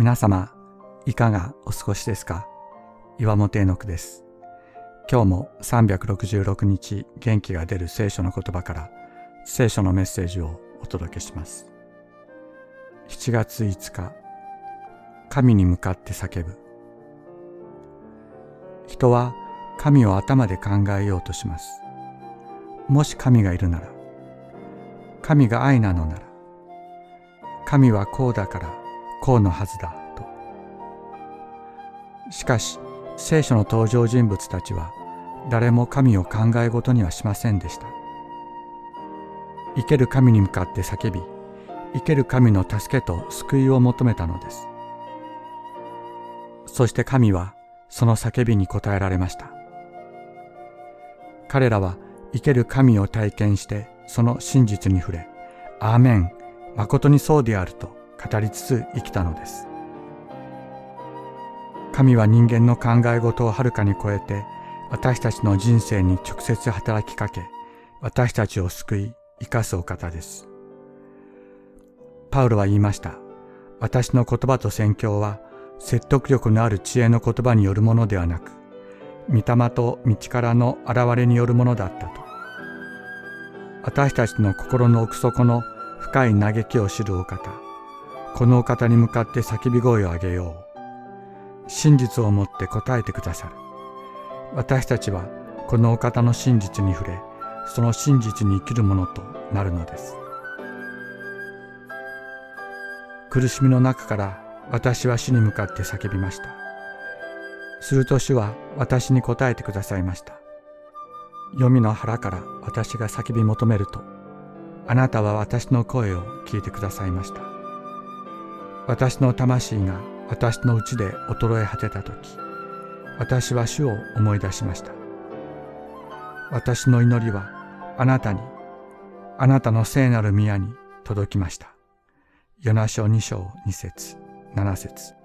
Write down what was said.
皆様、いかがお過ごしですか？岩本恵之です。今日も366日元気が出る聖書の言葉から聖書のメッセージをお届けします。7月5日、神に向かって叫ぶ。人は神を頭で考えようとします。もし神がいるなら、神が愛なのなら、神はこうだからこうのはずだと。しかし聖書の登場人物たちは誰も神を考え事にはしませんでした。生ける神に向かって叫び、生ける神の助けと救いを求めたのです。そして神はその叫びに応えられました。彼らは生ける神を体験してその真実に触れ、アーメン、誠にそうであると語りつつ生きたのです。神は人間の考え事をはるかに超えて私たちの人生に直接働きかけ私たちを救い生かすお方です。パウロは言いました。私の言葉と宣教は説得力のある知恵の言葉によるものではなく、御霊と道からの現れによるものだったと。私たちの心の奥底の深い嘆きを知るお方。このお方に向かって叫び声を上げよう。真実をもって答えてくださる。私たちはこのお方の真実に触れ、その真実に生きるものとなるのです。苦しみの中から私は死に向かって叫びました。すると主は私に答えてくださいました。黄泉の腹から私が叫び求めると、あなたは私の声を聞いてくださいました。私の魂が私のうちで衰え果てた時私は主を思い出しました。私の祈りはあなたにあなたの聖なる宮に届きました。ヨナ書2章2節7節。